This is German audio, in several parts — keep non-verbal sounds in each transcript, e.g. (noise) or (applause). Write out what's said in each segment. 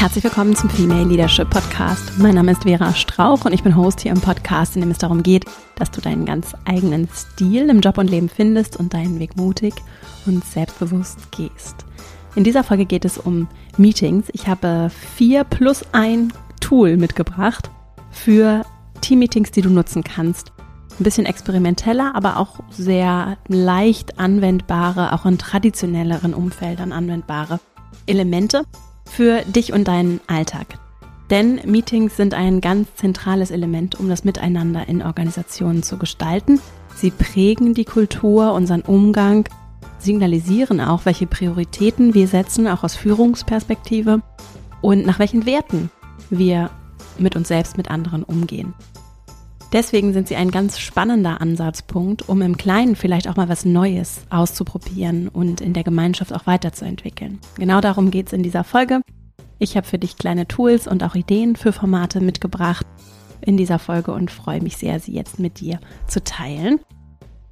Herzlich willkommen zum Female Leadership Podcast. Mein Name ist Vera Strauch und ich bin Host hier im Podcast, in dem es darum geht, dass du deinen ganz eigenen Stil im Job und Leben findest und deinen Weg mutig und selbstbewusst gehst. In dieser Folge geht es um Meetings. Ich habe vier plus ein Tool mitgebracht für Team-Meetings, die du nutzen kannst. Ein bisschen experimenteller, aber auch sehr leicht anwendbare, auch in traditionelleren Umfeldern anwendbare Elemente für dich und deinen Alltag. Denn Meetings sind ein ganz zentrales Element, um das Miteinander in Organisationen zu gestalten. Sie prägen die Kultur, unseren Umgang, signalisieren auch, welche Prioritäten wir setzen, auch aus Führungsperspektive und nach welchen Werten wir mit uns selbst, mit anderen umgehen. Deswegen sind sie ein ganz spannender Ansatzpunkt, um im Kleinen vielleicht auch mal was Neues auszuprobieren und in der Gemeinschaft auch weiterzuentwickeln. Genau darum geht es in dieser Folge. Ich habe für dich kleine Tools und auch Ideen für Formate mitgebracht in dieser Folge und freue mich sehr, sie jetzt mit dir zu teilen.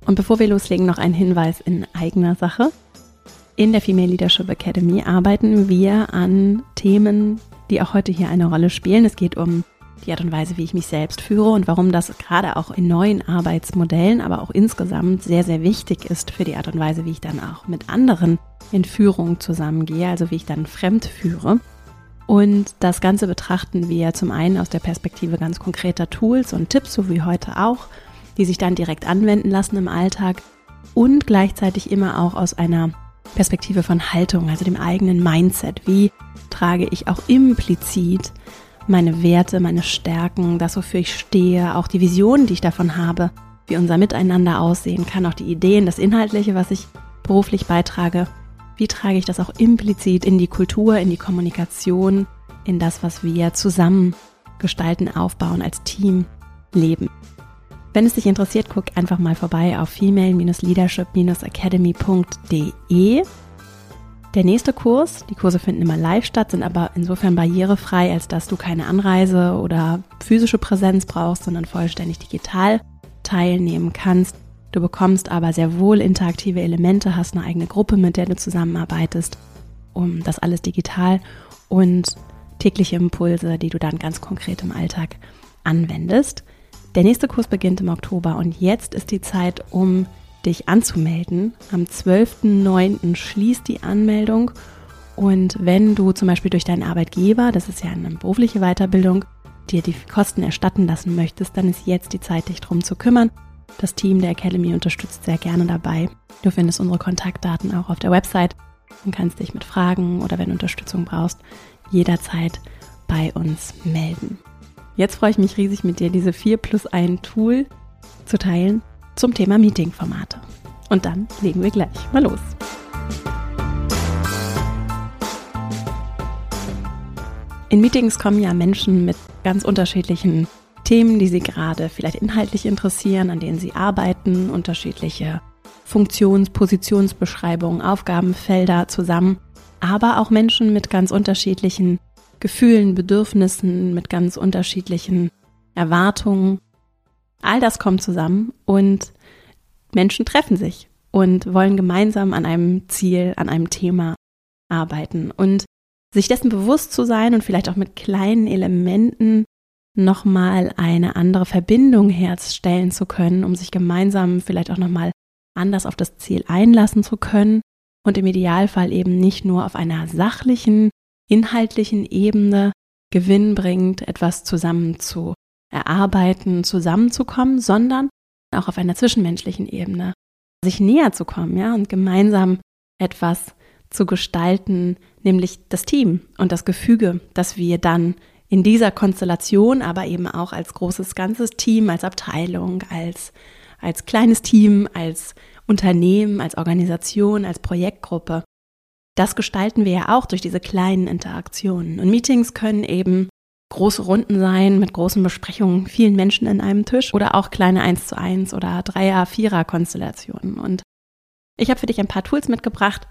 Und bevor wir loslegen, noch ein Hinweis in eigener Sache. In der Female Leadership Academy arbeiten wir an Themen, die auch heute hier eine Rolle spielen. Es geht um die Art und Weise, wie ich mich selbst führe und warum das gerade auch in neuen Arbeitsmodellen, aber auch insgesamt sehr, sehr wichtig ist für die Art und Weise, wie ich dann auch mit anderen in Führung zusammengehe, also wie ich dann fremd führe. Und das Ganze betrachten wir zum einen aus der Perspektive ganz konkreter Tools und Tipps, so wie heute auch, die sich dann direkt anwenden lassen im Alltag und gleichzeitig immer auch aus einer Perspektive von Haltung, also dem eigenen Mindset. Wie trage ich auch implizit meine Werte, meine Stärken, das, wofür ich stehe, auch die Visionen, die ich davon habe, wie unser Miteinander aussehen kann, auch die Ideen, das Inhaltliche, was ich beruflich beitrage. Wie trage ich das auch implizit in die Kultur, in die Kommunikation, in das, was wir zusammen gestalten, aufbauen, als Team leben? Wenn es dich interessiert, guck einfach mal vorbei auf female-leadership-academy.de der nächste Kurs, die Kurse finden immer live statt, sind aber insofern barrierefrei, als dass du keine Anreise oder physische Präsenz brauchst, sondern vollständig digital teilnehmen kannst. Du bekommst aber sehr wohl interaktive Elemente, hast eine eigene Gruppe, mit der du zusammenarbeitest, um das alles digital und tägliche Impulse, die du dann ganz konkret im Alltag anwendest. Der nächste Kurs beginnt im Oktober und jetzt ist die Zeit, um dich anzumelden. Am 12.09. schließt die Anmeldung und wenn du zum Beispiel durch deinen Arbeitgeber, das ist ja eine berufliche Weiterbildung, dir die Kosten erstatten lassen möchtest, dann ist jetzt die Zeit, dich darum zu kümmern. Das Team der Academy unterstützt sehr gerne dabei. Du findest unsere Kontaktdaten auch auf der Website und kannst dich mit Fragen oder wenn du Unterstützung brauchst, jederzeit bei uns melden. Jetzt freue ich mich riesig mit dir, diese 4 plus 1 Tool zu teilen zum Thema Meetingformate. Und dann legen wir gleich mal los. In Meetings kommen ja Menschen mit ganz unterschiedlichen Themen, die sie gerade vielleicht inhaltlich interessieren, an denen sie arbeiten, unterschiedliche Funktions-, Positionsbeschreibungen, Aufgabenfelder zusammen, aber auch Menschen mit ganz unterschiedlichen Gefühlen, Bedürfnissen, mit ganz unterschiedlichen Erwartungen All das kommt zusammen und Menschen treffen sich und wollen gemeinsam an einem Ziel, an einem Thema arbeiten. Und sich dessen bewusst zu sein und vielleicht auch mit kleinen Elementen nochmal eine andere Verbindung herstellen zu können, um sich gemeinsam vielleicht auch nochmal anders auf das Ziel einlassen zu können und im Idealfall eben nicht nur auf einer sachlichen, inhaltlichen Ebene Gewinn bringt, etwas zusammen zu erarbeiten, zusammenzukommen, sondern auch auf einer zwischenmenschlichen Ebene sich näher zu kommen, ja, und gemeinsam etwas zu gestalten, nämlich das Team und das Gefüge, das wir dann in dieser Konstellation, aber eben auch als großes ganzes Team, als Abteilung, als, als kleines Team, als Unternehmen, als Organisation, als Projektgruppe das gestalten wir ja auch durch diese kleinen Interaktionen. Und Meetings können eben große Runden sein mit großen Besprechungen, vielen Menschen in einem Tisch oder auch kleine 1 zu 1 oder 3er, 4er Konstellationen. Und ich habe für dich ein paar Tools mitgebracht,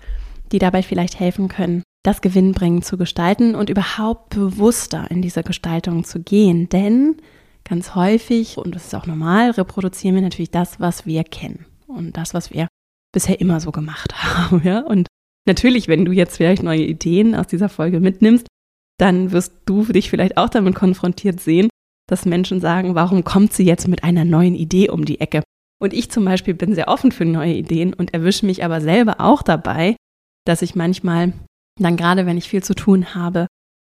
die dabei vielleicht helfen können, das gewinnbringend zu gestalten und überhaupt bewusster in diese Gestaltung zu gehen. Denn ganz häufig, und das ist auch normal, reproduzieren wir natürlich das, was wir kennen und das, was wir bisher immer so gemacht (laughs) haben. Ja? Und natürlich, wenn du jetzt vielleicht neue Ideen aus dieser Folge mitnimmst, dann wirst du dich vielleicht auch damit konfrontiert sehen, dass Menschen sagen, warum kommt sie jetzt mit einer neuen Idee um die Ecke? Und ich zum Beispiel bin sehr offen für neue Ideen und erwische mich aber selber auch dabei, dass ich manchmal, dann gerade wenn ich viel zu tun habe,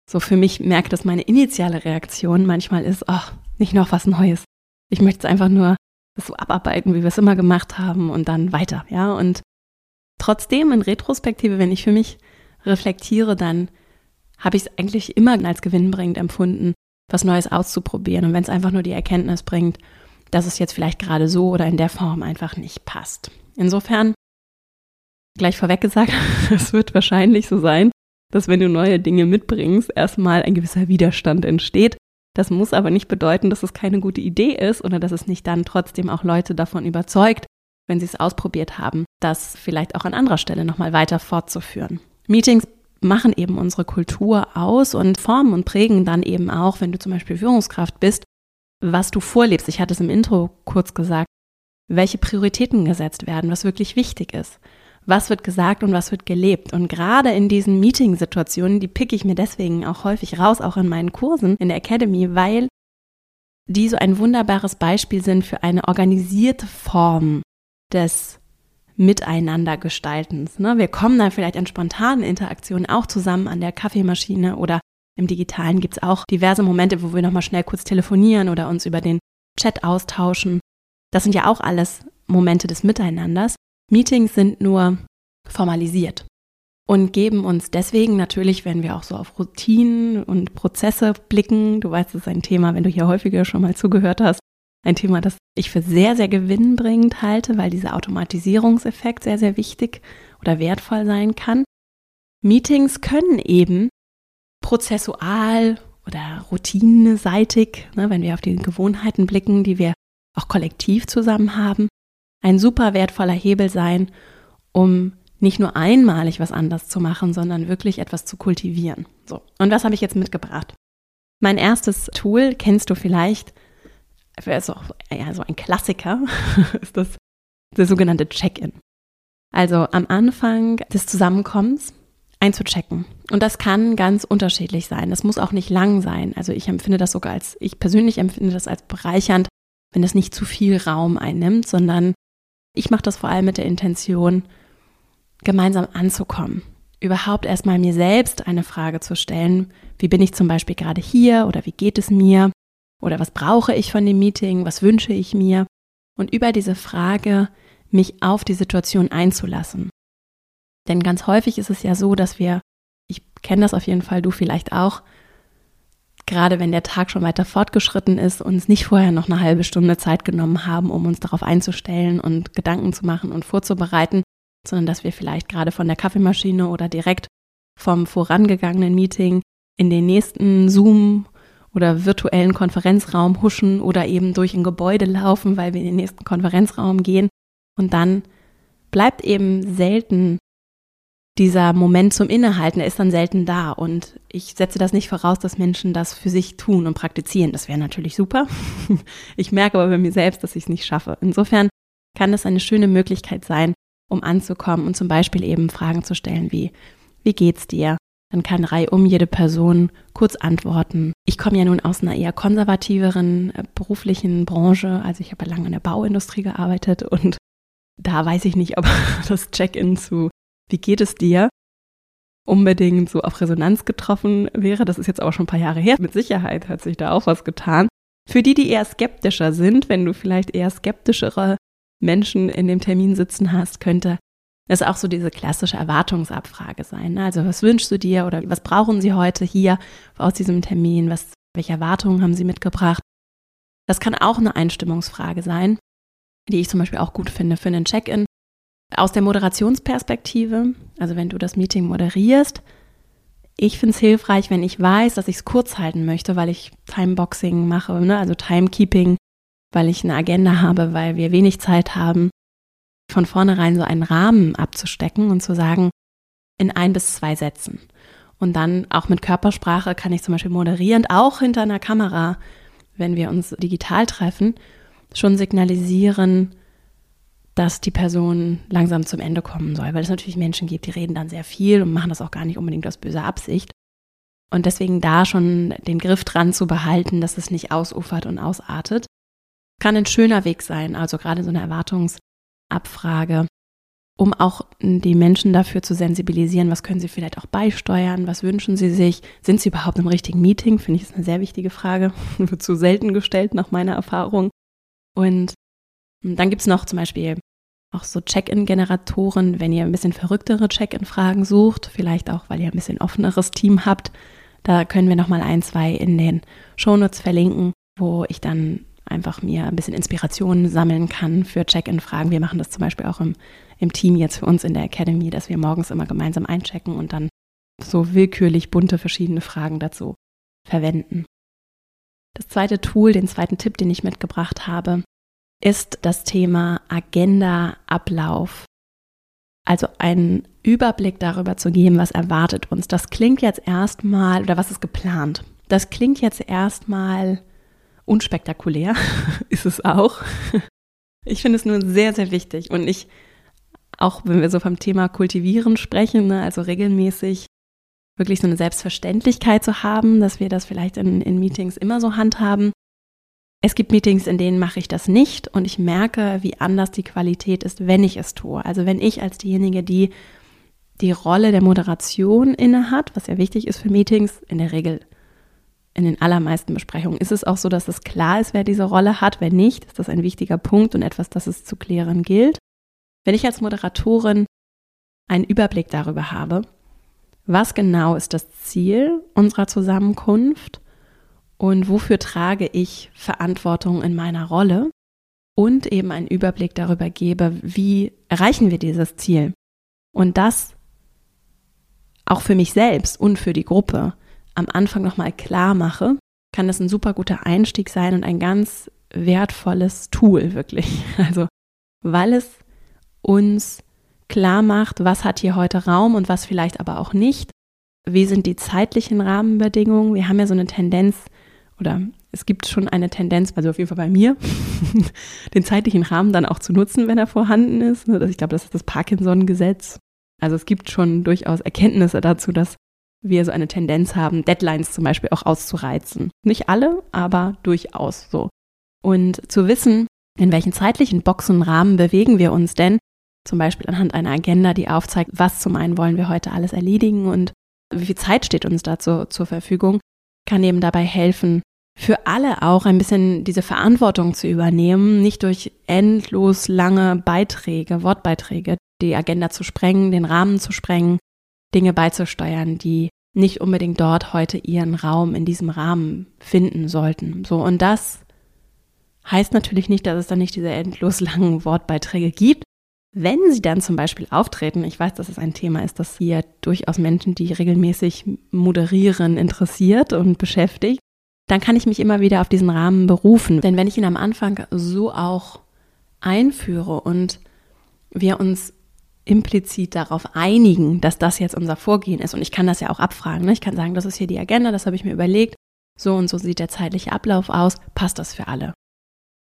so für mich merke, dass meine initiale Reaktion manchmal ist, ach, nicht noch was Neues. Ich möchte es einfach nur so abarbeiten, wie wir es immer gemacht haben und dann weiter, ja. Und trotzdem in Retrospektive, wenn ich für mich reflektiere, dann habe ich es eigentlich immer als gewinnbringend empfunden, was Neues auszuprobieren. Und wenn es einfach nur die Erkenntnis bringt, dass es jetzt vielleicht gerade so oder in der Form einfach nicht passt. Insofern, gleich vorweg gesagt, (laughs) es wird wahrscheinlich so sein, dass wenn du neue Dinge mitbringst, erstmal ein gewisser Widerstand entsteht. Das muss aber nicht bedeuten, dass es keine gute Idee ist oder dass es nicht dann trotzdem auch Leute davon überzeugt, wenn sie es ausprobiert haben, das vielleicht auch an anderer Stelle nochmal weiter fortzuführen. Meetings machen eben unsere Kultur aus und formen und prägen dann eben auch, wenn du zum Beispiel Führungskraft bist, was du vorlebst. Ich hatte es im Intro kurz gesagt, welche Prioritäten gesetzt werden, was wirklich wichtig ist. Was wird gesagt und was wird gelebt? Und gerade in diesen Meeting-Situationen, die picke ich mir deswegen auch häufig raus, auch in meinen Kursen in der Academy, weil die so ein wunderbares Beispiel sind für eine organisierte Form des Miteinandergestaltens. Ne? Wir kommen dann vielleicht an spontanen Interaktionen auch zusammen an der Kaffeemaschine oder im Digitalen gibt es auch diverse Momente, wo wir nochmal schnell kurz telefonieren oder uns über den Chat austauschen. Das sind ja auch alles Momente des Miteinanders. Meetings sind nur formalisiert und geben uns deswegen natürlich, wenn wir auch so auf Routinen und Prozesse blicken, du weißt, es ist ein Thema, wenn du hier häufiger schon mal zugehört hast, ein Thema, das ich für sehr, sehr gewinnbringend halte, weil dieser Automatisierungseffekt sehr, sehr wichtig oder wertvoll sein kann. Meetings können eben prozessual oder routineseitig, ne, wenn wir auf die Gewohnheiten blicken, die wir auch kollektiv zusammen haben, ein super wertvoller Hebel sein, um nicht nur einmalig was anders zu machen, sondern wirklich etwas zu kultivieren. So, und was habe ich jetzt mitgebracht? Mein erstes Tool kennst du vielleicht, also ja, so ein Klassiker, (laughs) ist das der sogenannte Check-in. Also am Anfang des Zusammenkommens einzuchecken. Und das kann ganz unterschiedlich sein. Das muss auch nicht lang sein. Also ich empfinde das sogar als, ich persönlich empfinde das als bereichernd, wenn das nicht zu viel Raum einnimmt, sondern ich mache das vor allem mit der Intention, gemeinsam anzukommen. Überhaupt erstmal mir selbst eine Frage zu stellen. Wie bin ich zum Beispiel gerade hier oder wie geht es mir? Oder was brauche ich von dem Meeting? Was wünsche ich mir? Und über diese Frage mich auf die Situation einzulassen. Denn ganz häufig ist es ja so, dass wir, ich kenne das auf jeden Fall, du vielleicht auch, gerade wenn der Tag schon weiter fortgeschritten ist, uns nicht vorher noch eine halbe Stunde Zeit genommen haben, um uns darauf einzustellen und Gedanken zu machen und vorzubereiten, sondern dass wir vielleicht gerade von der Kaffeemaschine oder direkt vom vorangegangenen Meeting in den nächsten Zoom oder virtuellen Konferenzraum huschen oder eben durch ein Gebäude laufen, weil wir in den nächsten Konferenzraum gehen. Und dann bleibt eben selten dieser Moment zum Innehalten, der ist dann selten da. Und ich setze das nicht voraus, dass Menschen das für sich tun und praktizieren. Das wäre natürlich super. (laughs) Ich merke aber bei mir selbst, dass ich es nicht schaffe. Insofern kann das eine schöne Möglichkeit sein, um anzukommen und zum Beispiel eben Fragen zu stellen wie, wie geht's dir? Dann kann reihum jede Person kurz antworten. Ich komme ja nun aus einer eher konservativeren äh, beruflichen Branche. Also ich habe lange in der Bauindustrie gearbeitet und (laughs) da weiß ich nicht, ob (laughs) das Check-in zu Wie geht es dir? unbedingt so auf Resonanz getroffen wäre. Das ist jetzt aber schon ein paar Jahre her. Mit Sicherheit hat sich da auch was getan. Für die, die eher skeptischer sind, wenn du vielleicht eher skeptischere Menschen in dem Termin sitzen hast, könnte das ist auch so diese klassische Erwartungsabfrage sein. Ne? Also was wünschst du dir oder was brauchen Sie heute hier aus diesem Termin? Was, welche Erwartungen haben Sie mitgebracht? Das kann auch eine Einstimmungsfrage sein, die ich zum Beispiel auch gut finde für einen Check-in. Aus der Moderationsperspektive, also wenn du das Meeting moderierst, ich finde es hilfreich, wenn ich weiß, dass ich es kurz halten möchte, weil ich Timeboxing mache, ne? also Timekeeping, weil ich eine Agenda habe, weil wir wenig Zeit haben, von vornherein so einen Rahmen abzustecken und zu sagen, in ein bis zwei Sätzen. Und dann auch mit Körpersprache kann ich zum Beispiel moderierend, auch hinter einer Kamera, wenn wir uns digital treffen, schon signalisieren, dass die Person langsam zum Ende kommen soll, weil es natürlich Menschen gibt, die reden dann sehr viel und machen das auch gar nicht unbedingt aus böser Absicht. Und deswegen da schon den Griff dran zu behalten, dass es nicht ausufert und ausartet, kann ein schöner Weg sein. Also gerade so eine Erwartungsabfrage, um auch die Menschen dafür zu sensibilisieren, was können sie vielleicht auch beisteuern, was wünschen sie sich, sind sie überhaupt im richtigen Meeting, finde ich ist eine sehr wichtige Frage, (laughs) wird zu selten gestellt nach meiner Erfahrung. Und dann gibt es noch zum Beispiel auch so Check-in-Generatoren, wenn ihr ein bisschen verrücktere Check-in-Fragen sucht, vielleicht auch, weil ihr ein bisschen offeneres Team habt. Da können wir nochmal ein, zwei in den Shownotes verlinken, wo ich dann einfach mir ein bisschen Inspiration sammeln kann für Check-in-Fragen. Wir machen das zum Beispiel auch im, im Team jetzt für uns in der Academy, dass wir morgens immer gemeinsam einchecken und dann so willkürlich bunte verschiedene Fragen dazu verwenden. Das zweite Tool, den zweiten Tipp, den ich mitgebracht habe, ist das Thema Agenda-Ablauf. Also einen Überblick darüber zu geben, was erwartet uns. Das klingt jetzt erstmal, oder was ist geplant? Das klingt jetzt erstmal unspektakulär, (laughs) ist es auch. Ich finde es nur sehr, sehr wichtig. Und ich, auch wenn wir so vom Thema Kultivieren sprechen, ne, also regelmäßig wirklich so eine Selbstverständlichkeit zu haben, dass wir das vielleicht in, in Meetings immer so handhaben, es gibt Meetings, in denen mache ich das nicht und ich merke, wie anders die Qualität ist, wenn ich es tue. Also wenn ich als diejenige, die die Rolle der Moderation innehat, was ja wichtig ist für Meetings, in der Regel in den allermeisten Besprechungen ist es auch so, dass es klar ist, wer diese Rolle hat. Wenn nicht, ist das ein wichtiger Punkt und etwas, das es zu klären gilt. Wenn ich als Moderatorin einen Überblick darüber habe, was genau ist das Ziel unserer Zusammenkunft und wofür trage ich Verantwortung in meiner Rolle und eben einen Überblick darüber gebe, wie erreichen wir dieses Ziel. Und das auch für mich selbst und für die Gruppe am Anfang nochmal klar mache, kann das ein super guter Einstieg sein und ein ganz wertvolles Tool wirklich. (laughs) Also, weil es uns klar macht, was hat hier heute Raum und was vielleicht aber auch nicht. Wie sind die zeitlichen Rahmenbedingungen? Wir haben ja so eine Tendenz, oder es gibt schon eine Tendenz, also auf jeden Fall bei mir, (laughs) den zeitlichen Rahmen dann auch zu nutzen, wenn er vorhanden ist. Ne, ich glaube, das ist das Parkinson-Gesetz. Also es gibt schon durchaus Erkenntnisse dazu, dass wir so eine Tendenz haben, Deadlines zum Beispiel auch auszureizen. Nicht alle, aber durchaus so. Und zu wissen, in welchen zeitlichen Boxenrahmen bewegen wir uns denn, zum Beispiel anhand einer Agenda, die aufzeigt, was zum einen wollen wir heute alles erledigen und wie viel Zeit steht uns dazu zur Verfügung, kann eben dabei helfen, für alle auch ein bisschen diese Verantwortung zu übernehmen, nicht durch endlos lange Beiträge, Wortbeiträge, die Agenda zu sprengen, den Rahmen zu sprengen, Dinge beizusteuern, die nicht unbedingt dort heute ihren Raum in diesem Rahmen finden sollten. So, und das heißt natürlich nicht, dass es dann nicht diese endlos langen Wortbeiträge gibt. Wenn sie dann zum Beispiel auftreten, ich weiß, dass es ein Thema ist, das hier durchaus Menschen, die regelmäßig moderieren, interessiert und beschäftigt, dann kann ich mich immer wieder auf diesen Rahmen berufen. Denn wenn ich ihn am Anfang so auch einführe und wir uns implizit darauf einigen, dass das jetzt unser Vorgehen ist, und ich kann das ja auch abfragen, ne? ich kann sagen, das ist hier die Agenda, das habe ich mir überlegt, so und so sieht der zeitliche Ablauf aus, passt das für alle?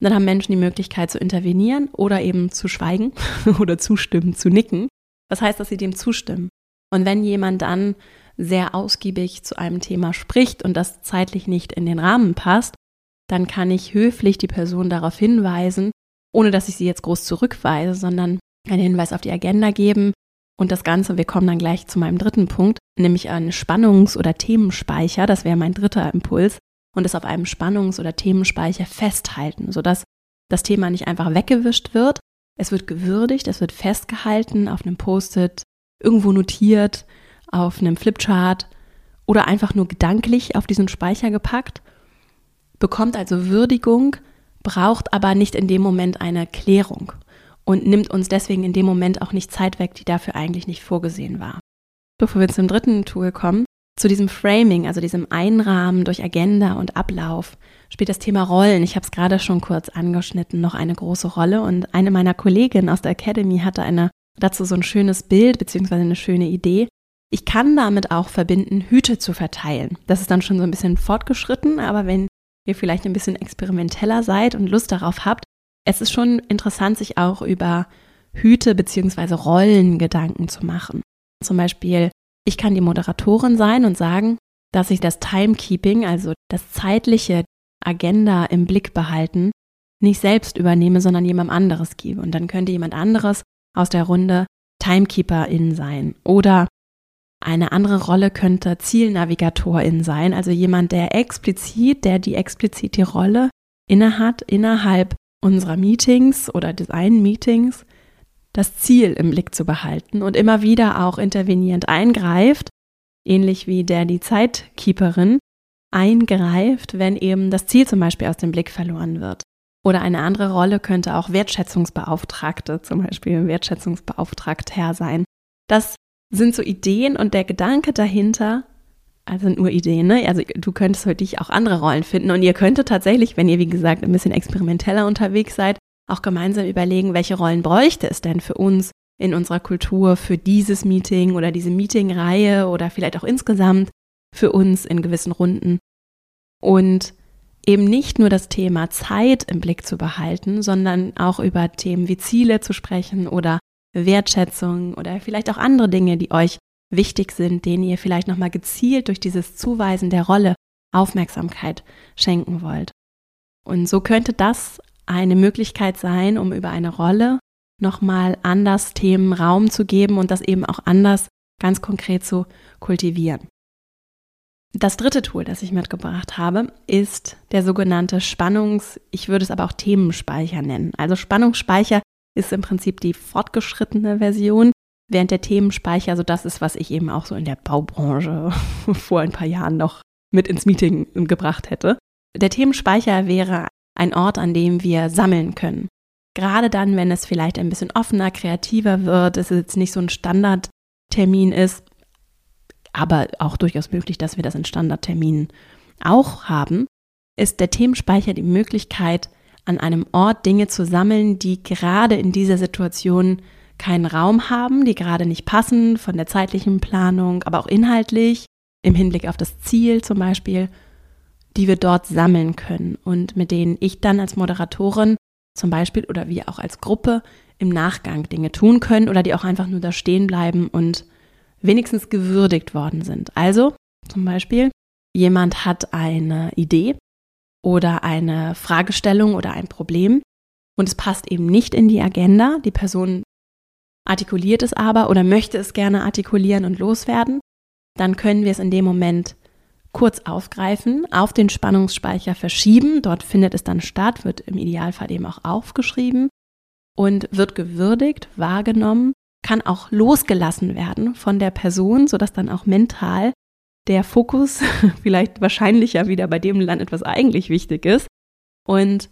dann haben Menschen die Möglichkeit zu intervenieren oder eben zu schweigen (laughs) oder zustimmen, zu nicken. Das heißt, dass sie dem zustimmen. Und wenn jemand dann sehr ausgiebig zu einem Thema spricht und das zeitlich nicht in den Rahmen passt, dann kann ich höflich die Person darauf hinweisen, ohne dass ich sie jetzt groß zurückweise, sondern einen Hinweis auf die Agenda geben. Und das Ganze, wir kommen dann gleich zu meinem dritten Punkt, nämlich einen Spannungs- oder Themenspeicher, das wäre mein dritter Impuls, und es auf einem Spannungs- oder Themenspeicher festhalten, sodass das Thema nicht einfach weggewischt wird. Es wird gewürdigt, es wird festgehalten, auf einem Post-it, irgendwo notiert, auf einem Flipchart oder einfach nur gedanklich auf diesen Speicher gepackt, bekommt also Würdigung, braucht aber nicht in dem Moment eine Klärung. Und nimmt uns deswegen in dem Moment auch nicht Zeit weg, die dafür eigentlich nicht vorgesehen war. Bevor wir zum dritten Tool kommen, zu diesem Framing, also diesem Einrahmen durch Agenda und Ablauf, spielt das Thema Rollen, ich habe es gerade schon kurz angeschnitten, noch eine große Rolle. Und eine meiner Kolleginnen aus der Academy hatte eine, dazu so ein schönes Bild beziehungsweise eine schöne Idee. Ich kann damit auch verbinden, Hüte zu verteilen. Das ist dann schon so ein bisschen fortgeschritten, aber wenn ihr vielleicht ein bisschen experimenteller seid und Lust darauf habt, es ist schon interessant, sich auch über Hüte bzw. Rollen Gedanken zu machen. Zum Beispiel, ich kann die Moderatorin sein und sagen, dass ich das Timekeeping, also das zeitliche Agenda im Blick behalten, nicht selbst übernehme, sondern jemand anderes gebe. Und dann könnte jemand anderes aus der Runde Timekeeperin sein. Oder eine andere Rolle könnte Zielnavigatorin sein, also jemand, der explizit, der die explizit die Rolle innehat, innerhalb unserer Meetings oder Design-Meetings das Ziel im Blick zu behalten und immer wieder auch intervenierend eingreift, ähnlich wie der die Zeitkeeperin eingreift, wenn eben das Ziel zum Beispiel aus dem Blick verloren wird. Oder eine andere Rolle könnte auch Wertschätzungsbeauftragte, zum Beispiel Wertschätzungsbeauftragter sein. Das sind so Ideen und der Gedanke dahinter, also nur Ideen, ne? Also du könntest für dich auch andere Rollen finden und ihr könntet tatsächlich, wenn ihr wie gesagt ein bisschen experimenteller unterwegs seid, auch gemeinsam überlegen, welche Rollen bräuchte es denn für uns in unserer Kultur für dieses Meeting oder diese Meetingreihe oder vielleicht auch insgesamt für uns in gewissen Runden. Und eben nicht nur das Thema Zeit im Blick zu behalten, sondern auch über Themen wie Ziele zu sprechen oder Wertschätzung oder vielleicht auch andere Dinge, die euch wichtig sind, denen ihr vielleicht nochmal gezielt durch dieses Zuweisen der Rolle Aufmerksamkeit schenken wollt. Und so könnte das eine Möglichkeit sein, um über eine Rolle nochmal anders Themen Raum zu geben und das eben auch anders ganz konkret zu kultivieren. Das dritte Tool, das ich mitgebracht habe, ist der sogenannte Spannungs-, ich würde es aber auch Themenspeicher nennen. Also Spannungsspeicher ist im Prinzip die fortgeschrittene Version während der Themenspeicher, so das ist, was ich eben auch so in der Baubranche (laughs) vor ein paar Jahren noch mit ins Meeting gebracht hätte. Der Themenspeicher wäre ein Ort, an dem wir sammeln können. Gerade dann, wenn es vielleicht ein bisschen offener, kreativer wird, es jetzt nicht so ein Standardtermin ist, aber auch durchaus möglich, dass wir das in Standardterminen auch haben, ist der Themenspeicher die Möglichkeit, an einem Ort Dinge zu sammeln, die gerade in dieser Situation keinen Raum haben, die gerade nicht passen von der zeitlichen Planung, aber auch inhaltlich im Hinblick auf das Ziel zum Beispiel, die wir dort sammeln können und mit denen ich dann als Moderatorin zum Beispiel oder wir auch als Gruppe im Nachgang Dinge tun können oder die auch einfach nur da stehen bleiben und wenigstens gewürdigt worden sind. Also zum Beispiel, jemand hat eine Idee oder eine Fragestellung oder ein Problem und es passt eben nicht in die Agenda. Die Person artikuliert es aber oder möchte es gerne artikulieren und loswerden, dann können wir es in dem Moment kurz aufgreifen, auf den Spannungsspeicher verschieben. Dort findet es dann statt, wird im Idealfall eben auch aufgeschrieben und wird gewürdigt, wahrgenommen, kann auch losgelassen werden von der Person, sodass dann auch mental der Fokus (laughs) vielleicht wahrscheinlicher wieder bei dem landet, was eigentlich wichtig ist und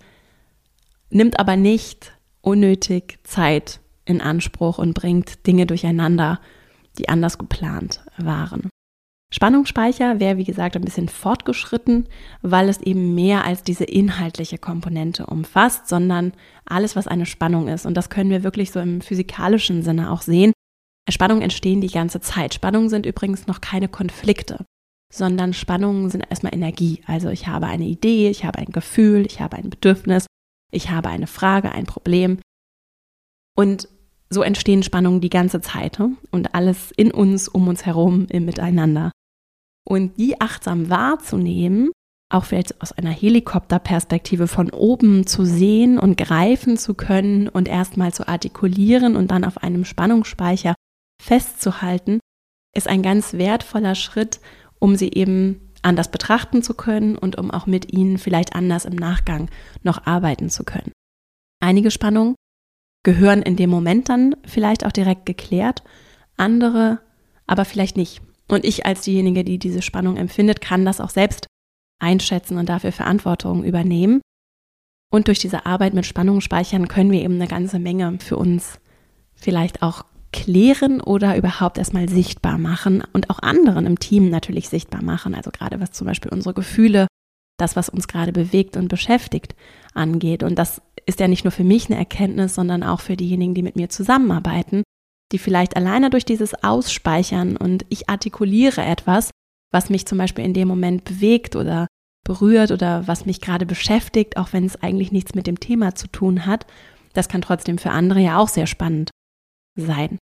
nimmt aber nicht unnötig Zeit in Anspruch und bringt Dinge durcheinander, die anders geplant waren. Spannungsspeicher wäre, wie gesagt, ein bisschen fortgeschritten, weil es eben mehr als diese inhaltliche Komponente umfasst, sondern alles, was eine Spannung ist. Und das können wir wirklich so im physikalischen Sinne auch sehen. Spannungen entstehen die ganze Zeit. Spannungen sind übrigens noch keine Konflikte, sondern Spannungen sind erstmal Energie. Also ich habe eine Idee, ich habe ein Gefühl, ich habe ein Bedürfnis, ich habe eine Frage, ein Problem. Und so entstehen Spannungen die ganze Zeit ne? und alles in uns, um uns herum, im Miteinander. Und die achtsam wahrzunehmen, auch vielleicht aus einer Helikopterperspektive von oben zu sehen und greifen zu können und erstmal zu artikulieren und dann auf einem Spannungsspeicher festzuhalten, ist ein ganz wertvoller Schritt, um sie eben anders betrachten zu können und um auch mit ihnen vielleicht anders im Nachgang noch arbeiten zu können. Einige Spannungen gehören in dem Moment dann vielleicht auch direkt geklärt, andere aber vielleicht nicht. Und ich als diejenige, die diese Spannung empfindet, kann das auch selbst einschätzen und dafür Verantwortung übernehmen. Und durch diese Arbeit mit Spannungsspeichern können wir eben eine ganze Menge für uns vielleicht auch klären oder überhaupt erstmal sichtbar machen und auch anderen im Team natürlich sichtbar machen. Also gerade was zum Beispiel unsere Gefühle, das, was uns gerade bewegt und beschäftigt, angeht. Und das ist ja nicht nur für mich eine Erkenntnis, sondern auch für diejenigen, die mit mir zusammenarbeiten, die vielleicht alleine durch dieses Ausspeichern und ich artikuliere etwas, was mich zum Beispiel in dem Moment bewegt oder berührt oder was mich gerade beschäftigt, auch wenn es eigentlich nichts mit dem Thema zu tun hat, das kann trotzdem für andere ja auch sehr spannend sein.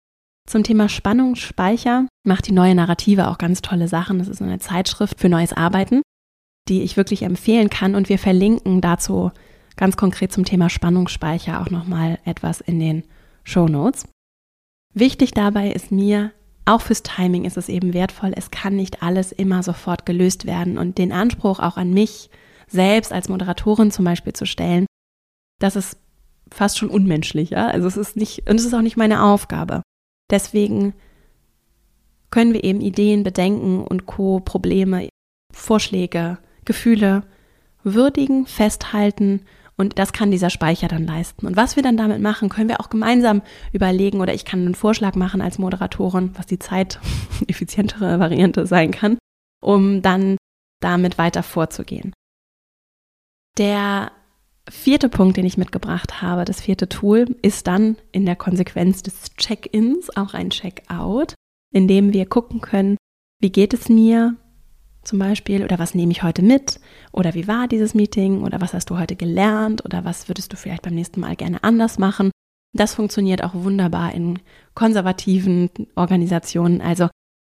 Zum Thema Spannungsspeicher macht die neue Narrative auch ganz tolle Sachen. Das ist eine Zeitschrift für neues Arbeiten, die ich wirklich empfehlen kann. Und wir verlinken dazu ganz konkret zum Thema Spannungsspeicher auch nochmal etwas in den Show Notes. Wichtig dabei ist mir, auch fürs Timing ist es eben wertvoll. Es kann nicht alles immer sofort gelöst werden und den Anspruch auch an mich selbst als Moderatorin zum Beispiel zu stellen, das ist fast schon unmenschlich. Ja? Also es ist nicht, und es ist auch nicht meine Aufgabe. Deswegen können wir eben Ideen, Bedenken und Co. Probleme, Vorschläge, Gefühle würdigen, festhalten und das kann dieser Speicher dann leisten. Und was wir dann damit machen, können wir auch gemeinsam überlegen oder ich kann einen Vorschlag machen als Moderatorin, was die zeiteffizientere (laughs) Variante sein kann, um dann damit weiter vorzugehen. Der vierte Punkt, den ich mitgebracht habe, das vierte Tool, ist dann in der Konsequenz des Check-ins auch ein Check-out, in dem wir gucken können, wie geht es mir, zum Beispiel oder was nehme ich heute mit oder wie war dieses Meeting oder was hast du heute gelernt oder was würdest du vielleicht beim nächsten Mal gerne anders machen. Das funktioniert auch wunderbar in konservativen Organisationen. Also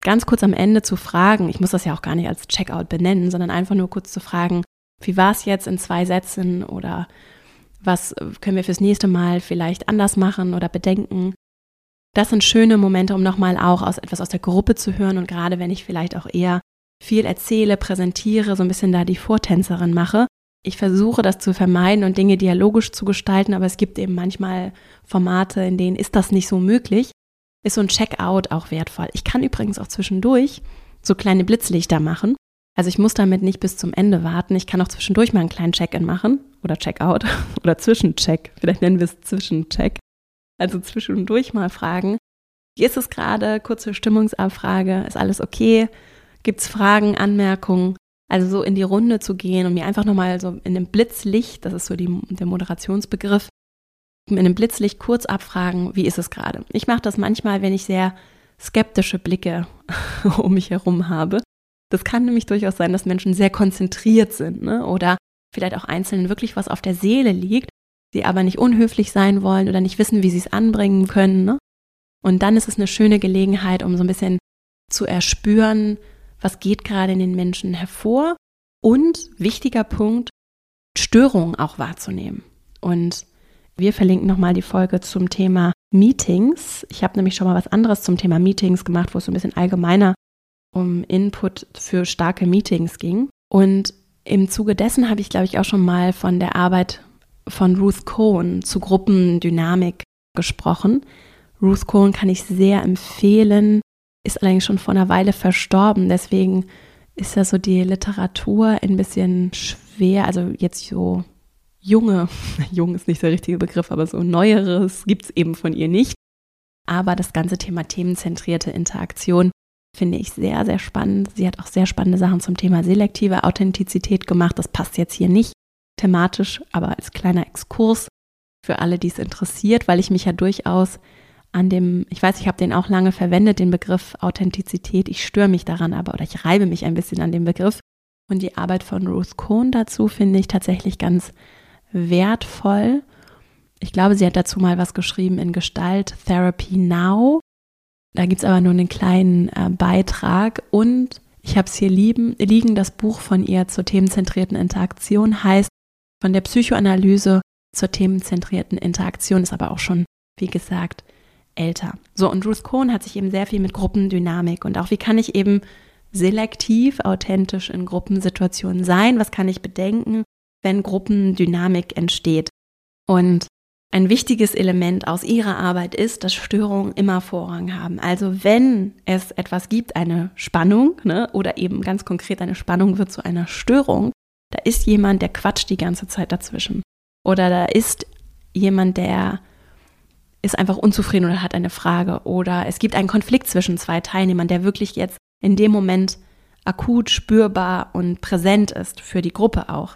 ganz kurz am Ende zu fragen, ich muss das ja auch gar nicht als Checkout benennen, sondern einfach nur kurz zu fragen, wie war es jetzt in zwei Sätzen oder was können wir fürs nächste Mal vielleicht anders machen oder bedenken. Das sind schöne Momente, um nochmal auch aus etwas aus der Gruppe zu hören und gerade wenn ich vielleicht auch eher viel erzähle, präsentiere, so ein bisschen da die Vortänzerin mache. Ich versuche das zu vermeiden und Dinge dialogisch zu gestalten, aber es gibt eben manchmal Formate, in denen ist das nicht so möglich. Ist so ein Checkout auch wertvoll. Ich kann übrigens auch zwischendurch so kleine Blitzlichter machen. Also ich muss damit nicht bis zum Ende warten. Ich kann auch zwischendurch mal einen kleinen Check-in machen oder Checkout (laughs) oder Zwischencheck. Vielleicht nennen wir es Zwischencheck. Also zwischendurch mal fragen, wie ist es gerade? Kurze Stimmungsabfrage. Ist alles okay? Gibt es Fragen, Anmerkungen? Also so in die Runde zu gehen und mir einfach nochmal so in dem Blitzlicht, das ist so die, der Moderationsbegriff, in einem Blitzlicht kurz abfragen, wie ist es gerade. Ich mache das manchmal, wenn ich sehr skeptische Blicke (laughs) um mich herum habe. Das kann nämlich durchaus sein, dass Menschen sehr konzentriert sind ne? oder vielleicht auch Einzelnen wirklich was auf der Seele liegt, die aber nicht unhöflich sein wollen oder nicht wissen, wie sie es anbringen können. Ne? Und dann ist es eine schöne Gelegenheit, um so ein bisschen zu erspüren, was geht gerade in den Menschen hervor und wichtiger Punkt, Störungen auch wahrzunehmen. Und wir verlinken nochmal die Folge zum Thema Meetings. Ich habe nämlich schon mal was anderes zum Thema Meetings gemacht, wo es so ein bisschen allgemeiner um Input für starke Meetings ging. Und im Zuge dessen habe ich, glaube ich, auch schon mal von der Arbeit von Ruth Cohen zu Gruppendynamik gesprochen. Ruth Cohen kann ich sehr empfehlen ist allerdings schon vor einer Weile verstorben. Deswegen ist ja so die Literatur ein bisschen schwer. Also jetzt so junge, (laughs) jung ist nicht der richtige Begriff, aber so neueres gibt es eben von ihr nicht. Aber das ganze Thema themenzentrierte Interaktion finde ich sehr, sehr spannend. Sie hat auch sehr spannende Sachen zum Thema selektive Authentizität gemacht. Das passt jetzt hier nicht thematisch, aber als kleiner Exkurs für alle, die es interessiert, weil ich mich ja durchaus an dem, ich weiß, ich habe den auch lange verwendet, den Begriff Authentizität. Ich störe mich daran aber oder ich reibe mich ein bisschen an dem Begriff. Und die Arbeit von Ruth Cohn dazu finde ich tatsächlich ganz wertvoll. Ich glaube, sie hat dazu mal was geschrieben in Gestalt Therapy Now. Da gibt es aber nur einen kleinen äh, Beitrag. Und ich habe es hier lieben, liegen, das Buch von ihr zur themenzentrierten Interaktion heißt von der Psychoanalyse zur themenzentrierten Interaktion, ist aber auch schon, wie gesagt, älter. So, und Ruth Cohn hat sich eben sehr viel mit Gruppendynamik und auch wie kann ich eben selektiv, authentisch in Gruppensituationen sein, was kann ich bedenken, wenn Gruppendynamik entsteht. Und ein wichtiges Element aus ihrer Arbeit ist, dass Störungen immer Vorrang haben. Also wenn es etwas gibt, eine Spannung, ne, oder eben ganz konkret eine Spannung wird zu einer Störung, da ist jemand, der quatscht die ganze Zeit dazwischen. Oder da ist jemand, der ist einfach unzufrieden oder hat eine Frage. Oder es gibt einen Konflikt zwischen zwei Teilnehmern, der wirklich jetzt in dem Moment akut spürbar und präsent ist für die Gruppe auch.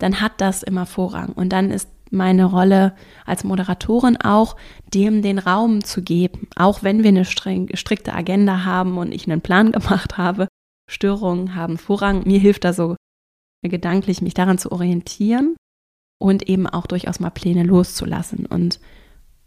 Dann hat das immer Vorrang. Und dann ist meine Rolle als Moderatorin auch, dem den Raum zu geben, auch wenn wir eine strikte Agenda haben und ich einen Plan (laughs) gemacht habe. Störungen haben Vorrang. Mir hilft da so gedanklich, mich daran zu orientieren und eben auch durchaus mal Pläne loszulassen. Und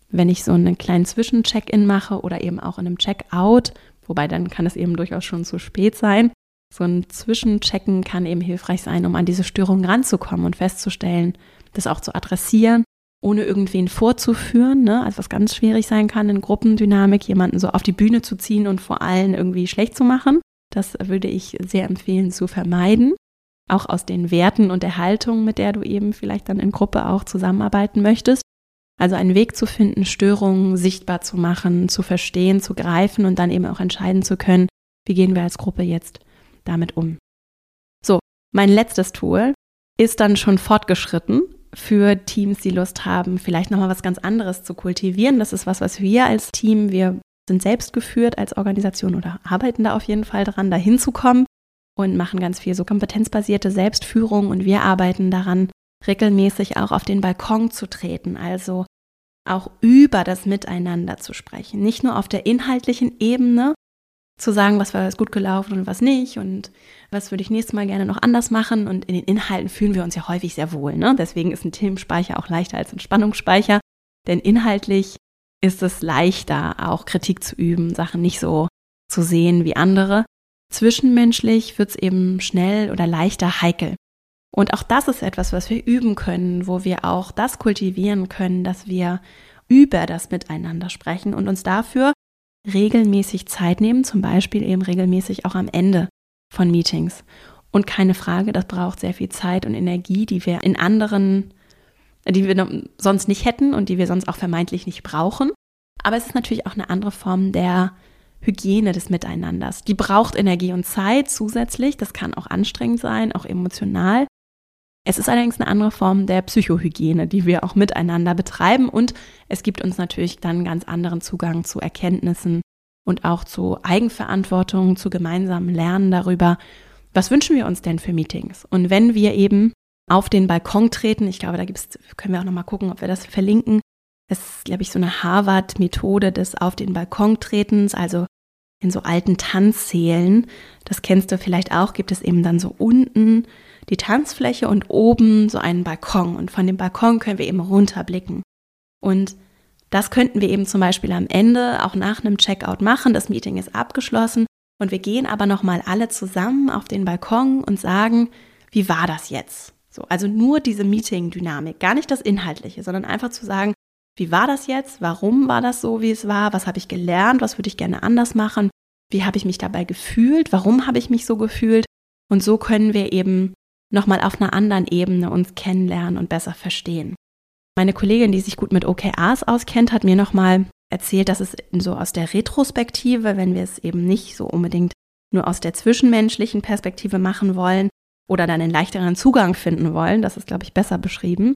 wenn ich so einen kleinen Zwischencheck-in mache oder eben auch in einem Check-out, wobei dann kann es eben durchaus schon zu spät sein, so ein Zwischenchecken kann eben hilfreich sein, um an diese Störungen ranzukommen und festzustellen, das auch zu adressieren, ohne irgendwen vorzuführen, ne? also was ganz schwierig sein kann in Gruppendynamik, jemanden so auf die Bühne zu ziehen und vor allen irgendwie schlecht zu machen. Das würde ich sehr empfehlen zu vermeiden. Auch aus den Werten und der Haltung, mit der du eben vielleicht dann in Gruppe auch zusammenarbeiten möchtest. Also einen Weg zu finden, Störungen sichtbar zu machen, zu verstehen, zu greifen und dann eben auch entscheiden zu können, wie gehen wir als Gruppe jetzt damit um. So, mein letztes Tool ist dann schon fortgeschritten für Teams, die Lust haben, vielleicht nochmal was ganz anderes zu kultivieren. Das ist was, was wir als Team, wir sind selbst geführt als Organisation oder arbeiten da auf jeden Fall dran, da hinzukommen und machen ganz viel so kompetenzbasierte Selbstführung und wir arbeiten daran, regelmäßig auch auf den Balkon zu treten, also auch über das Miteinander zu sprechen. Nicht nur auf der inhaltlichen Ebene, zu sagen, was war gut gelaufen und was nicht und was würde ich nächstes Mal gerne noch anders machen. Und in den Inhalten fühlen wir uns ja häufig sehr wohl. Ne? Deswegen ist ein Themenspeicher auch leichter als ein Spannungsspeicher, denn inhaltlich ist es leichter, auch Kritik zu üben, Sachen nicht so zu sehen wie andere. Zwischenmenschlich wird es eben schnell oder leichter heikel. Und auch das ist etwas, was wir üben können, wo wir auch das kultivieren können, dass wir über das Miteinander sprechen und uns dafür regelmäßig Zeit nehmen, zum Beispiel eben regelmäßig auch am Ende von Meetings. Und keine Frage, das braucht sehr viel Zeit und Energie, die wir in anderen, die wir sonst nicht hätten und die wir sonst auch vermeintlich nicht brauchen. Aber es ist natürlich auch eine andere Form der Hygiene des Miteinanders. Die braucht Energie und Zeit zusätzlich. Das kann auch anstrengend sein, auch emotional. Es ist allerdings eine andere Form der Psychohygiene, die wir auch miteinander betreiben und es gibt uns natürlich dann ganz anderen Zugang zu Erkenntnissen und auch zu Eigenverantwortung, zu gemeinsamen Lernen darüber, was wünschen wir uns denn für Meetings? Und wenn wir eben auf den Balkon treten, ich glaube, da gibt's, können wir auch nochmal gucken, ob wir das verlinken. Das ist, glaube ich, so eine Harvard-Methode des Auf den Balkon tretens, also in so alten Tanzsälen. Das kennst du vielleicht auch, gibt es eben dann so unten die Tanzfläche und oben so einen Balkon. Und von dem Balkon können wir eben runterblicken. Und das könnten wir eben zum Beispiel am Ende auch nach einem Checkout machen. Das Meeting ist abgeschlossen und wir gehen aber nochmal alle zusammen auf den Balkon und sagen, wie war das jetzt? So, also nur diese Meeting-Dynamik, gar nicht das Inhaltliche, sondern einfach zu sagen, wie war das jetzt? Warum war das so, wie es war? Was habe ich gelernt? Was würde ich gerne anders machen? Wie habe ich mich dabei gefühlt? Warum habe ich mich so gefühlt? Und so können wir eben nochmal auf einer anderen Ebene uns kennenlernen und besser verstehen. Meine Kollegin, die sich gut mit OKRs auskennt, hat mir nochmal erzählt, dass es so aus der Retrospektive, wenn wir es eben nicht so unbedingt nur aus der zwischenmenschlichen Perspektive machen wollen oder dann einen leichteren Zugang finden wollen, das ist, glaube ich, besser beschrieben,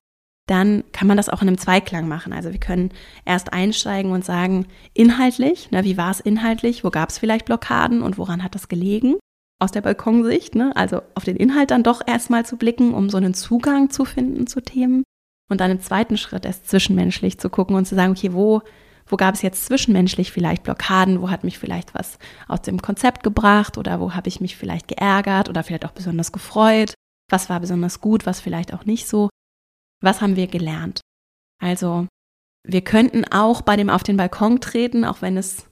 dann kann man das auch in einem Zweiklang machen. Also wir können erst einsteigen und sagen, inhaltlich, na, wie war es inhaltlich, wo gab es vielleicht Blockaden und woran hat das gelegen? Aus der Balkonsicht, ne? also auf den Inhalt dann doch erstmal zu blicken, um so einen Zugang zu finden zu Themen. Und dann im zweiten Schritt erst zwischenmenschlich zu gucken und zu sagen, okay, wo, wo gab es jetzt zwischenmenschlich vielleicht Blockaden, wo hat mich vielleicht was aus dem Konzept gebracht oder wo habe ich mich vielleicht geärgert oder vielleicht auch besonders gefreut, was war besonders gut, was vielleicht auch nicht so, was haben wir gelernt. Also wir könnten auch bei dem auf den Balkon treten, auch wenn es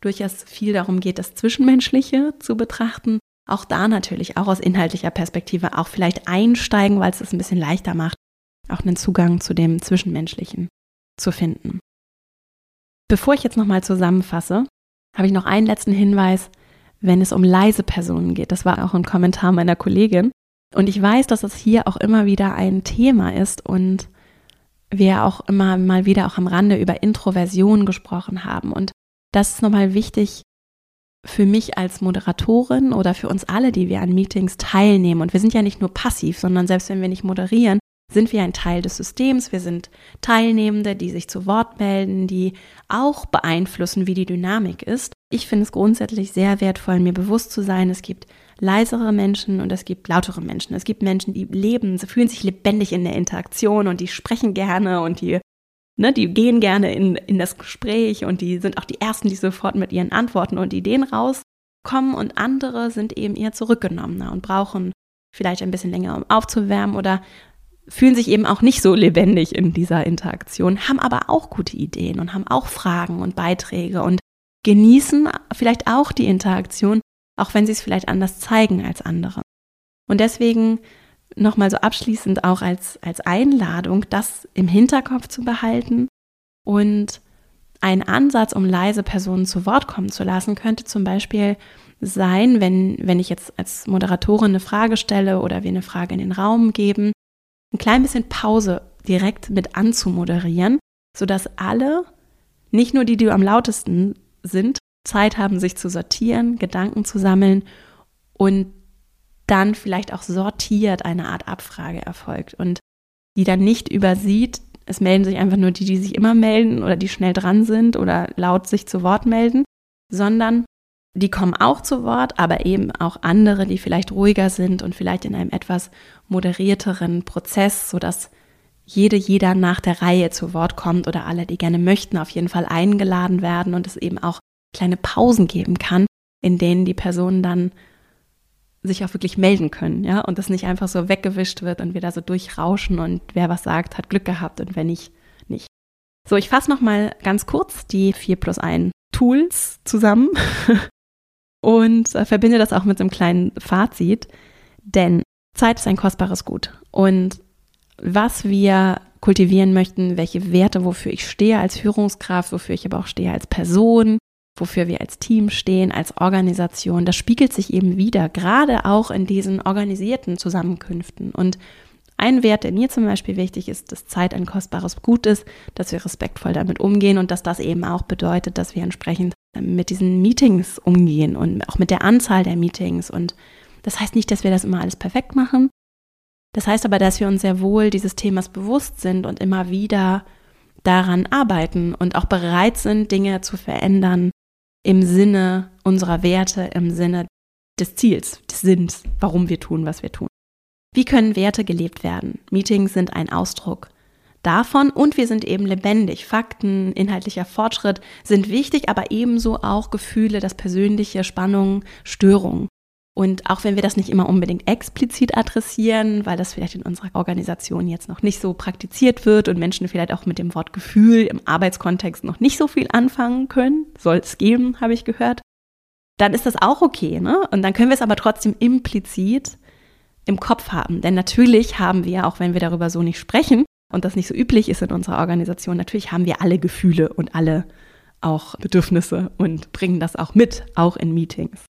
durchaus viel darum geht, das Zwischenmenschliche zu betrachten, auch da natürlich, auch aus inhaltlicher Perspektive, auch vielleicht einsteigen, weil es es ein bisschen leichter macht, auch einen Zugang zu dem Zwischenmenschlichen zu finden. Bevor ich jetzt nochmal zusammenfasse, habe ich noch einen letzten Hinweis, wenn es um leise Personen geht. Das war auch ein Kommentar meiner Kollegin. Und ich weiß, dass es hier auch immer wieder ein Thema ist und wir auch immer mal wieder auch am Rande über Introversion gesprochen haben. Und das ist nochmal wichtig für mich als Moderatorin oder für uns alle, die wir an Meetings teilnehmen. Und wir sind ja nicht nur passiv, sondern selbst wenn wir nicht moderieren, sind wir ein Teil des Systems. Wir sind Teilnehmende, die sich zu Wort melden, die auch beeinflussen, wie die Dynamik ist. Ich finde es grundsätzlich sehr wertvoll, mir bewusst zu sein, es gibt leisere Menschen und es gibt lautere Menschen. Es gibt Menschen, die leben, sie fühlen sich lebendig in der Interaktion und die sprechen gerne und die, ne, die gehen gerne in, in das Gespräch und die sind auch die Ersten, die sofort mit ihren Antworten und Ideen rauskommen und andere sind eben eher zurückgenommener und brauchen vielleicht ein bisschen länger, um aufzuwärmen oder fühlen sich eben auch nicht so lebendig in dieser Interaktion, haben aber auch gute Ideen und haben auch Fragen und Beiträge und genießen vielleicht auch die Interaktion, auch wenn sie es vielleicht anders zeigen als andere. Und deswegen nochmal so abschließend auch als, als Einladung, das im Hinterkopf zu behalten und ein Ansatz, um leise Personen zu Wort kommen zu lassen, könnte zum Beispiel sein, wenn, wenn ich jetzt als Moderatorin eine Frage stelle oder wir eine Frage in den Raum geben, ein klein bisschen Pause direkt mit anzumoderieren, sodass alle, nicht nur die, die am lautesten sind, Zeit haben, sich zu sortieren, Gedanken zu sammeln und dann vielleicht auch sortiert eine Art Abfrage erfolgt und die dann nicht übersieht, es melden sich einfach nur die, die sich immer melden oder die schnell dran sind oder laut sich zu Wort melden, sondern die kommen auch zu Wort, aber eben auch andere, die vielleicht ruhiger sind und vielleicht in einem etwas moderierteren Prozess, sodass jede, jeder nach der Reihe zu Wort kommt oder alle, die gerne möchten, auf jeden Fall eingeladen werden und es eben auch kleine Pausen geben kann, in denen die Personen dann sich auch wirklich melden können, ja, und das nicht einfach so weggewischt wird und wir da so durchrauschen und wer was sagt, hat Glück gehabt und wenn nicht, nicht. So, ich fasse nochmal ganz kurz die 4 plus 1 Tools zusammen (laughs) und äh, verbinde das auch mit so einem kleinen Fazit, denn Zeit ist ein kostbares Gut und was wir kultivieren möchten, welche Werte, wofür ich stehe als Führungskraft, wofür ich aber auch stehe als Person, wofür wir als Team stehen, als Organisation, das spiegelt sich eben wieder, gerade auch in diesen organisierten Zusammenkünften. Und ein Wert, der mir zum Beispiel wichtig ist, dass Zeit ein kostbares Gut ist, dass wir respektvoll damit umgehen und dass das eben auch bedeutet, dass wir entsprechend mit diesen Meetings umgehen und auch mit der Anzahl der Meetings. Und das heißt nicht, dass wir das immer alles perfekt machen. Das heißt aber, dass wir uns sehr wohl dieses Themas bewusst sind und immer wieder daran arbeiten und auch bereit sind, Dinge zu verändern, im Sinne unserer Werte, im Sinne des Ziels, des Sinns, warum wir tun, was wir tun. Wie können Werte gelebt werden? Meetings sind ein Ausdruck davon und wir sind eben lebendig. Fakten, inhaltlicher Fortschritt sind wichtig, aber ebenso auch Gefühle, das persönliche, Spannung, Störung. Und auch wenn wir das nicht immer unbedingt explizit adressieren, weil das vielleicht in unserer Organisation jetzt noch nicht so praktiziert wird und Menschen vielleicht auch mit dem Wort Gefühl im Arbeitskontext noch nicht so viel anfangen können, soll es geben, habe ich gehört, dann ist das auch okay. Ne? Und dann können wir es aber trotzdem implizit im Kopf haben. Denn natürlich haben wir, auch wenn wir darüber so nicht sprechen und das nicht so üblich ist in unserer Organisation, natürlich haben wir alle Gefühle und alle auch Bedürfnisse und bringen das auch mit, auch in Meetings.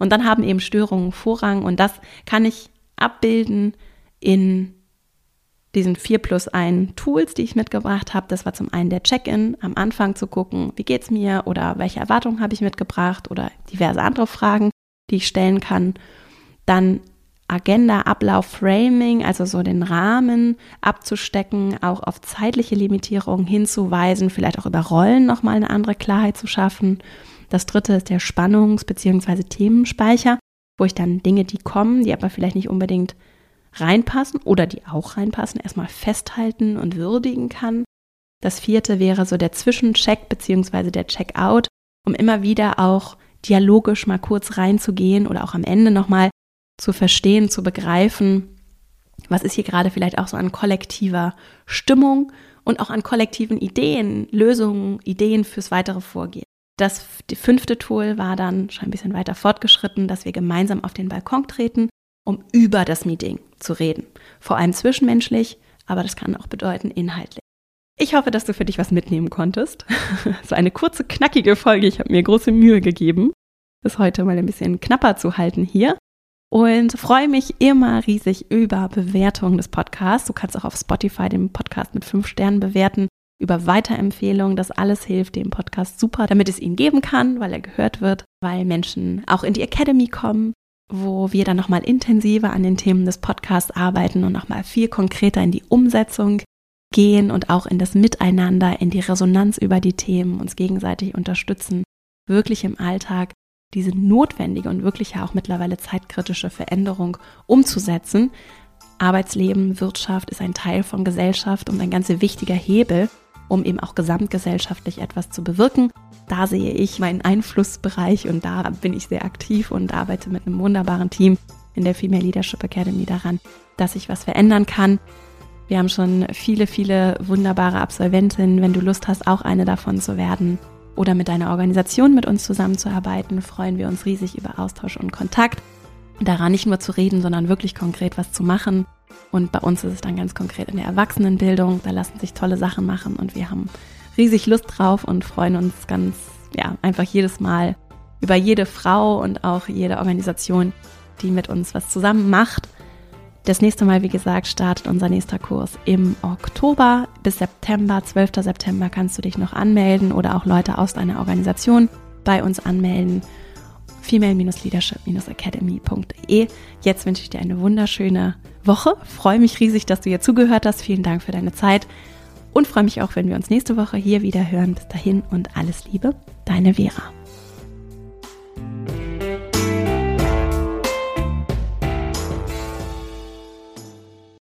Und dann haben eben Störungen Vorrang und das kann ich abbilden in diesen 4 plus 1 Tools, die ich mitgebracht habe. Das war zum einen der Check-in, am Anfang zu gucken, wie geht's mir oder welche Erwartungen habe ich mitgebracht oder diverse andere Fragen, die ich stellen kann. Dann Agenda, Ablauf, Framing, also so den Rahmen abzustecken, auch auf zeitliche Limitierungen hinzuweisen, vielleicht auch über Rollen nochmal eine andere Klarheit zu schaffen das dritte ist der Spannungs- bzw. Themenspeicher, wo ich dann Dinge, die kommen, die aber vielleicht nicht unbedingt reinpassen oder die auch reinpassen, erstmal festhalten und würdigen kann. Das vierte wäre so der Zwischencheck bzw. der Checkout, um immer wieder auch dialogisch mal kurz reinzugehen oder auch am Ende nochmal zu verstehen, zu begreifen, was ist hier gerade vielleicht auch so an kollektiver Stimmung und auch an kollektiven Ideen, Lösungen, Ideen fürs weitere Vorgehen. Das fünfte Tool war dann schon ein bisschen weiter fortgeschritten, dass wir gemeinsam auf den Balkon treten, um über das Meeting zu reden. Vor allem zwischenmenschlich, aber das kann auch bedeuten inhaltlich. Ich hoffe, dass du für dich was mitnehmen konntest. (laughs) so eine kurze, knackige Folge. Ich habe mir große Mühe gegeben, das heute mal ein bisschen knapper zu halten hier. Und freue mich immer riesig über Bewertungen des Podcasts. Du kannst auch auf Spotify den Podcast mit fünf Sternen bewerten über Weiterempfehlungen. Das alles hilft dem Podcast super, damit es ihn geben kann, weil er gehört wird, weil Menschen auch in die Academy kommen, wo wir dann nochmal intensiver an den Themen des Podcasts arbeiten und nochmal viel konkreter in die Umsetzung gehen und auch in das Miteinander, in die Resonanz über die Themen, uns gegenseitig unterstützen, wirklich im Alltag diese notwendige und wirklich ja auch mittlerweile zeitkritische Veränderung umzusetzen. Arbeitsleben, Wirtschaft ist ein Teil von Gesellschaft und ein ganz wichtiger Hebel, um eben auch gesamtgesellschaftlich etwas zu bewirken. Da sehe ich meinen Einflussbereich und da bin ich sehr aktiv und arbeite mit einem wunderbaren Team in der Female Leadership Academy daran, dass ich was verändern kann. Wir haben schon viele, viele wunderbare Absolventinnen. Wenn du Lust hast, auch eine davon zu werden, oder mit deiner Organisation mit uns zusammenzuarbeiten, freuen wir uns riesig über Austausch und Kontakt. Daran nicht nur zu reden, sondern wirklich konkret was zu machen. Und bei uns ist es dann ganz konkret in der Erwachsenenbildung. Da lassen sich tolle Sachen machen und wir haben riesig Lust drauf und freuen uns ganz, ja, einfach jedes Mal über jede Frau und auch jede Organisation, die mit uns was zusammen macht. Das nächste Mal, wie gesagt, startet unser nächster Kurs im Oktober bis September. 12. September kannst du dich noch anmelden oder auch Leute aus deiner Organisation bei uns anmelden. female-leadership-academy.de. Jetzt wünsche ich dir eine wunderschöne Woche. Freue mich riesig, dass du hier zugehört hast. Vielen Dank für deine Zeit und freue mich auch, wenn wir uns nächste Woche hier wieder hören. Bis dahin und alles Liebe, deine Vera.